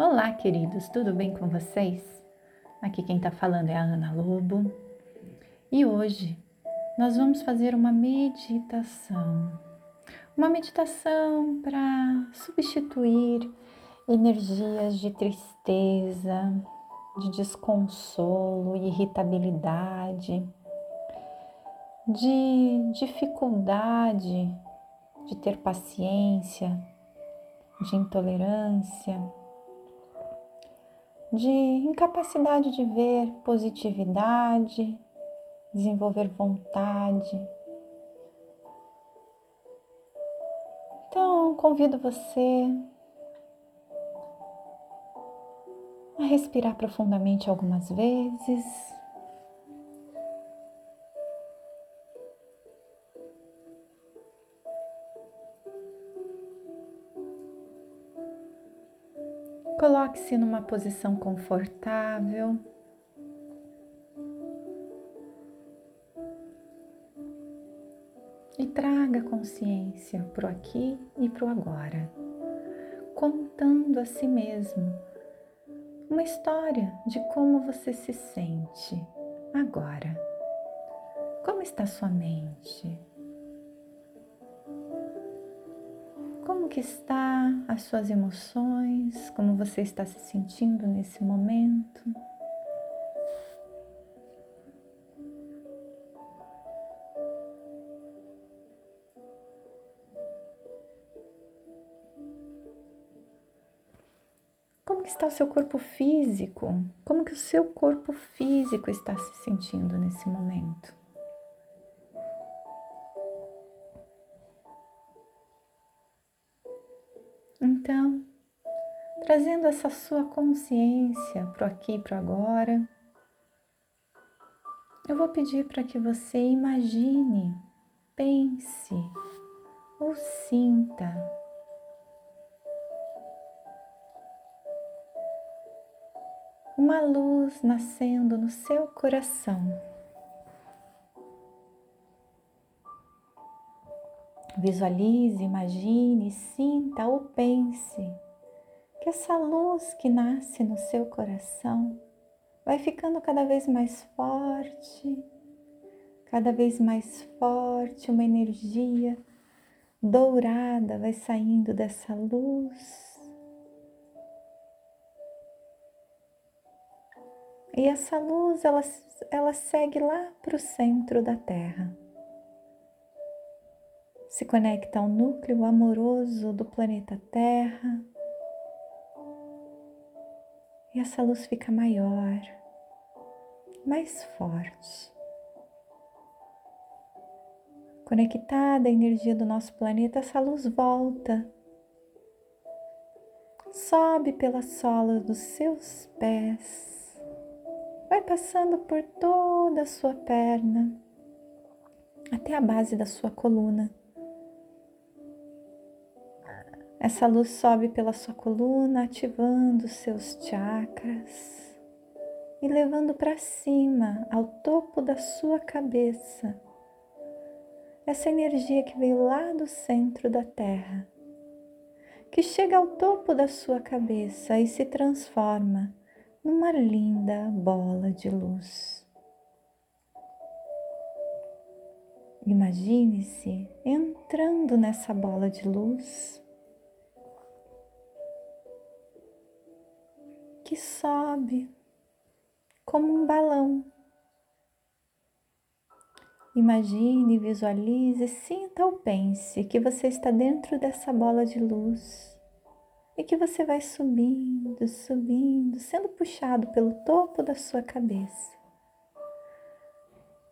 Olá, queridos, tudo bem com vocês? Aqui quem está falando é a Ana Lobo e hoje nós vamos fazer uma meditação. Uma meditação para substituir energias de tristeza, de desconsolo, irritabilidade, de dificuldade de ter paciência, de intolerância de incapacidade de ver positividade, desenvolver vontade. Então, convido você a respirar profundamente algumas vezes. Coloque-se numa posição confortável. E traga consciência para o aqui e para o agora, contando a si mesmo uma história de como você se sente agora. Como está sua mente? Como que está as suas emoções? Como você está se sentindo nesse momento? Como que está o seu corpo físico? Como que o seu corpo físico está se sentindo nesse momento? Então, trazendo essa sua consciência para aqui e para agora, eu vou pedir para que você imagine, pense ou sinta uma luz nascendo no seu coração. Visualize, imagine, sinta ou pense que essa luz que nasce no seu coração vai ficando cada vez mais forte, cada vez mais forte, uma energia dourada vai saindo dessa luz. E essa luz ela, ela segue lá para o centro da Terra se conecta ao núcleo amoroso do planeta Terra. E essa luz fica maior, mais forte. Conectada à energia do nosso planeta, essa luz volta, sobe pela sola dos seus pés, vai passando por toda a sua perna até a base da sua coluna. Essa luz sobe pela sua coluna, ativando seus chakras e levando para cima, ao topo da sua cabeça, essa energia que veio lá do centro da Terra, que chega ao topo da sua cabeça e se transforma numa linda bola de luz. Imagine-se entrando nessa bola de luz que sobe como um balão. Imagine, visualize, sinta ou pense que você está dentro dessa bola de luz e que você vai subindo, subindo, sendo puxado pelo topo da sua cabeça.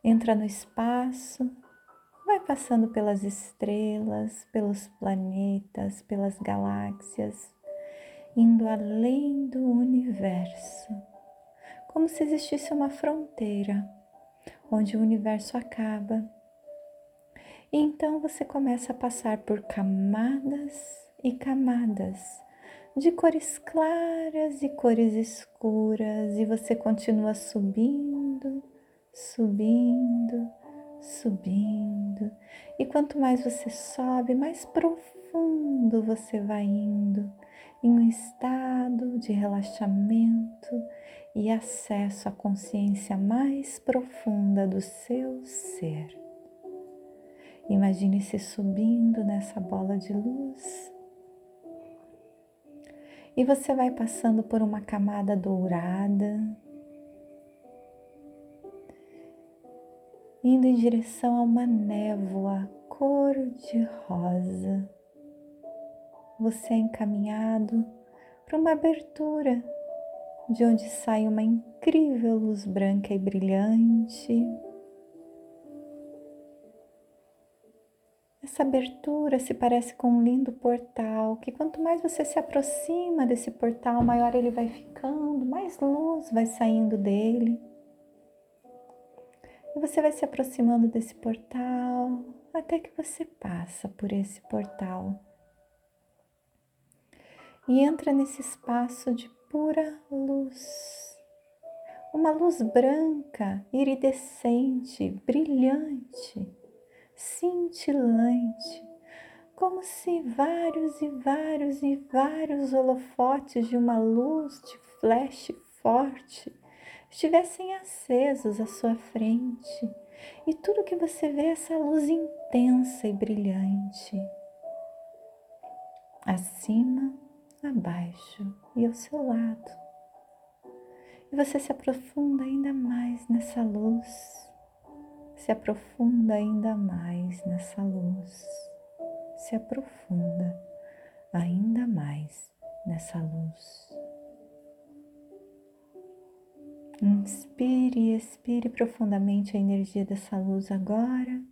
Entra no espaço, vai passando pelas estrelas, pelos planetas, pelas galáxias, indo além do universo, como se existisse uma fronteira onde o universo acaba. E então você começa a passar por camadas e camadas de cores claras e cores escuras, e você continua subindo, subindo, subindo. E quanto mais você sobe, mais profundo você vai indo em um estado de relaxamento e acesso à consciência mais profunda do seu ser. Imagine-se subindo nessa bola de luz. E você vai passando por uma camada dourada, indo em direção a uma névoa cor-de-rosa. Você é encaminhado para uma abertura de onde sai uma incrível luz branca e brilhante. Essa abertura se parece com um lindo portal, que quanto mais você se aproxima desse portal, maior ele vai ficando, mais luz vai saindo dele. E você vai se aproximando desse portal até que você passa por esse portal e entra nesse espaço de pura luz. Uma luz branca, iridescente, brilhante, cintilante, como se vários e vários e vários holofotes de uma luz de flash forte estivessem acesos à sua frente e tudo que você vê é essa luz intensa e brilhante. Acima abaixo e ao seu lado. E você se aprofunda ainda mais nessa luz, se aprofunda ainda mais nessa luz, se aprofunda ainda mais nessa luz. Inspire e expire profundamente a energia dessa luz agora.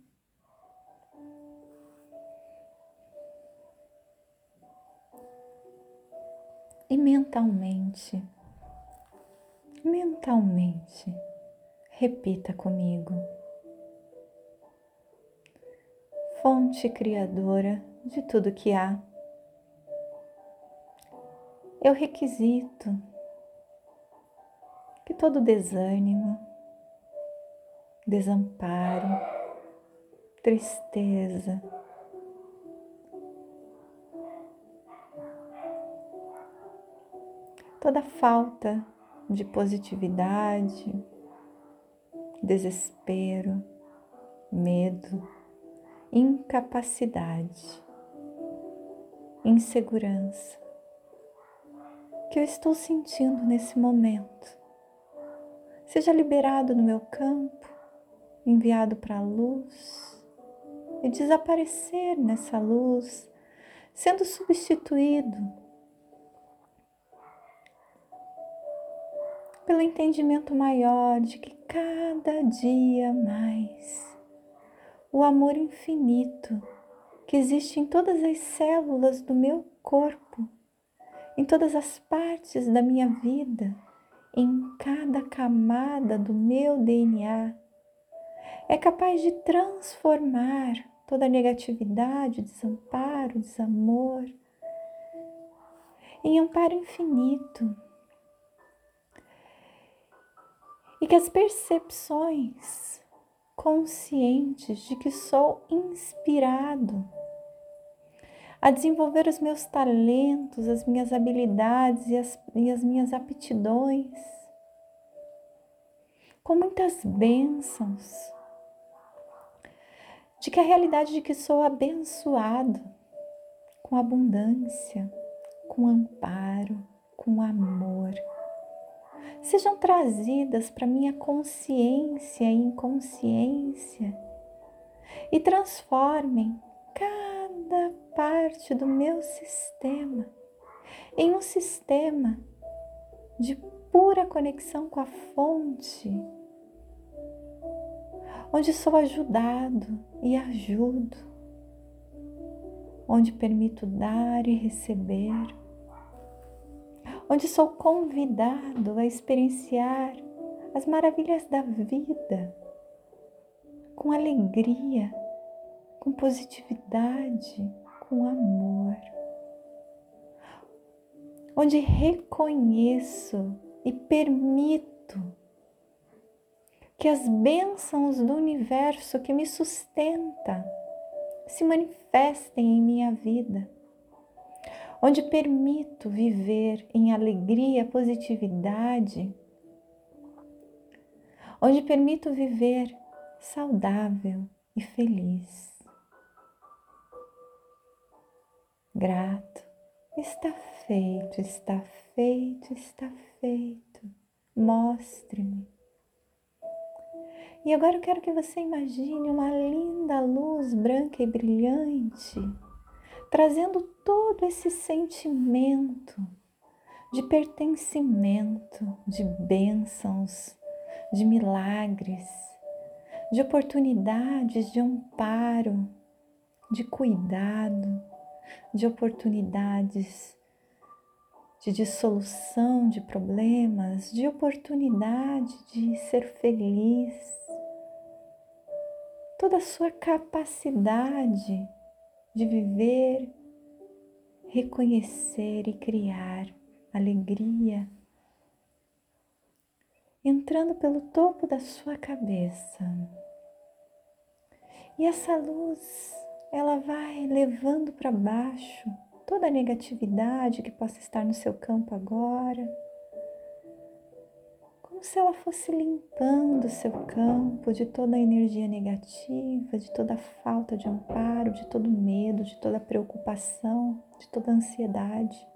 E mentalmente, mentalmente, repita comigo. Fonte criadora de tudo que há. Eu requisito que todo desânimo, desamparo, tristeza, toda falta de positividade, desespero, medo, incapacidade, insegurança que eu estou sentindo nesse momento. Seja liberado no meu campo, enviado para a luz e desaparecer nessa luz, sendo substituído pelo entendimento maior de que cada dia mais o amor infinito que existe em todas as células do meu corpo, em todas as partes da minha vida, em cada camada do meu DNA, é capaz de transformar toda negatividade, desamparo, desamor em amparo infinito e que as percepções conscientes de que sou inspirado a desenvolver os meus talentos, as minhas habilidades e as, e as minhas aptidões, com muitas bênçãos, de que a realidade de que sou abençoado com abundância, com amparo, com amor sejam trazidas para minha consciência e inconsciência e transformem cada parte do meu sistema em um sistema de pura conexão com a fonte, onde sou ajudado e ajudo, onde permito dar e receber onde sou convidado a experienciar as maravilhas da vida com alegria, com positividade, com amor. Onde reconheço e permito que as bênçãos do universo que me sustenta se manifestem em minha vida onde permito viver em alegria, positividade, onde permito viver saudável e feliz. Grato, está feito, está feito, está feito. Mostre-me. E agora eu quero que você imagine uma linda luz branca e brilhante, trazendo todo esse sentimento de pertencimento, de bênçãos, de milagres, de oportunidades de amparo, de cuidado, de oportunidades de dissolução de problemas, de oportunidade de ser feliz, toda a sua capacidade de viver, reconhecer e criar alegria, entrando pelo topo da sua cabeça. E essa luz, ela vai levando para baixo toda a negatividade que possa estar no seu campo agora se ela fosse limpando o seu campo de toda a energia negativa, de toda a falta de amparo, de todo medo, de toda a preocupação, de toda a ansiedade.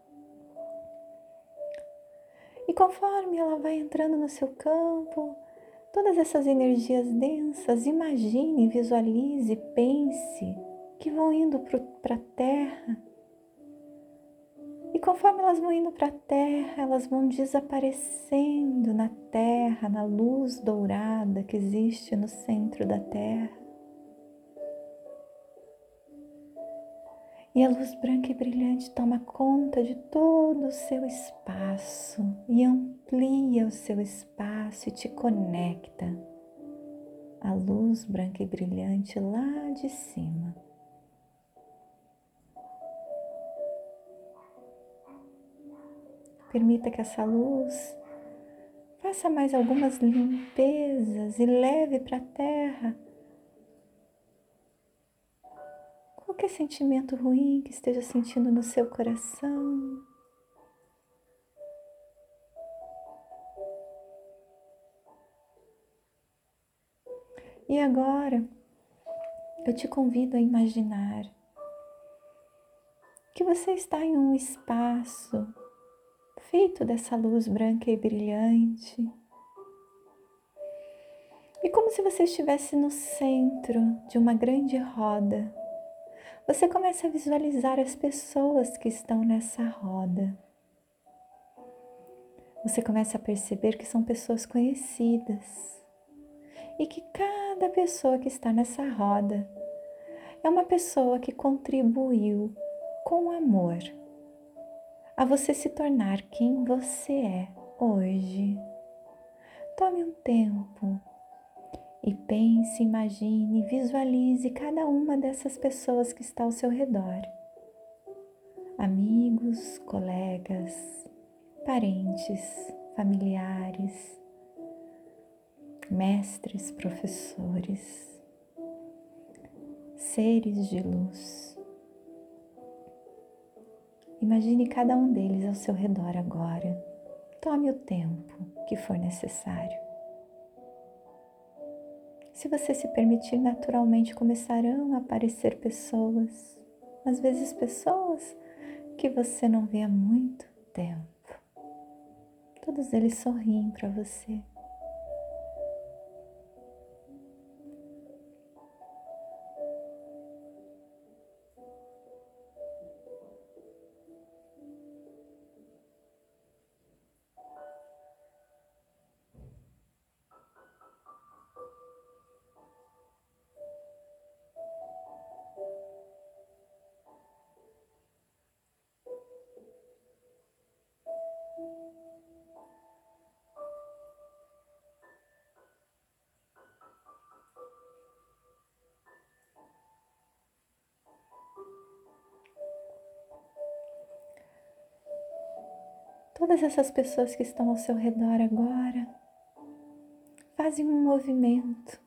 E conforme ela vai entrando no seu campo, todas essas energias densas, imagine, visualize, pense que vão indo para a terra e conforme elas vão indo para a terra, elas vão desaparecendo na terra, na luz dourada que existe no centro da terra. E a luz branca e brilhante toma conta de todo o seu espaço e amplia o seu espaço e te conecta à luz branca e brilhante lá de cima. Permita que essa luz faça mais algumas limpezas e leve para a terra qualquer sentimento ruim que esteja sentindo no seu coração. E agora eu te convido a imaginar que você está em um espaço feito dessa luz branca e brilhante. E como se você estivesse no centro de uma grande roda, você começa a visualizar as pessoas que estão nessa roda. Você começa a perceber que são pessoas conhecidas e que cada pessoa que está nessa roda é uma pessoa que contribuiu com amor a você se tornar quem você é hoje. Tome um tempo e pense, imagine, visualize cada uma dessas pessoas que está ao seu redor. Amigos, colegas, parentes, familiares, mestres, professores, seres de luz. Imagine cada um deles ao seu redor agora. Tome o tempo que for necessário. Se você se permitir, naturalmente começarão a aparecer pessoas, às vezes pessoas que você não vê há muito tempo. Todos eles sorriem para você. Todas essas pessoas que estão ao seu redor agora fazem um movimento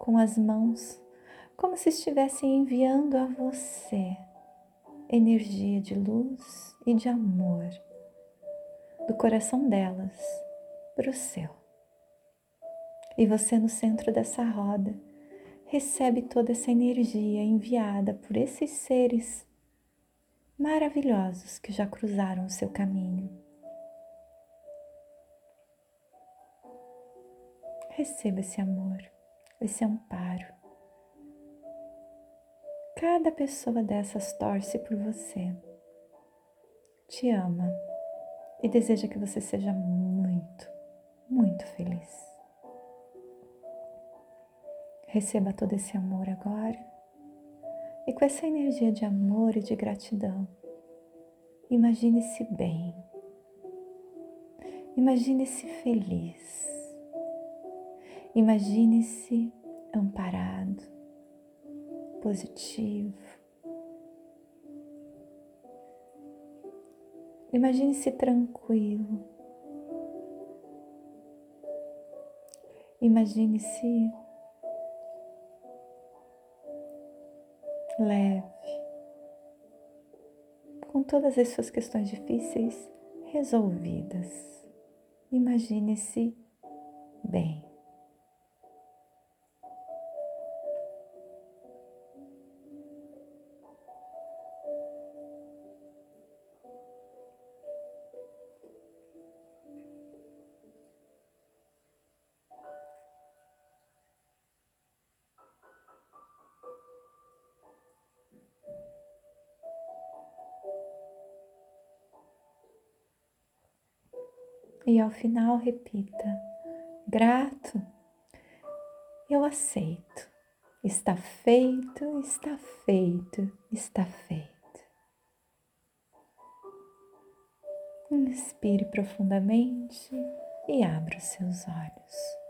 com as mãos, como se estivessem enviando a você energia de luz e de amor do coração delas para o seu. E você, no centro dessa roda, recebe toda essa energia enviada por esses seres maravilhosos que já cruzaram o seu caminho. Receba esse amor, esse amparo. Cada pessoa dessas torce por você, te ama e deseja que você seja muito, muito feliz. Receba todo esse amor agora e com essa energia de amor e de gratidão, imagine-se bem, imagine-se feliz, imagine-se amparado, positivo. Imagine-se tranquilo. Imagine-se leve, com todas as suas questões difíceis resolvidas. Imagine-se bem. E ao final repita: grato, eu aceito. Está feito, está feito, está feito. Inspire profundamente e abra os seus olhos.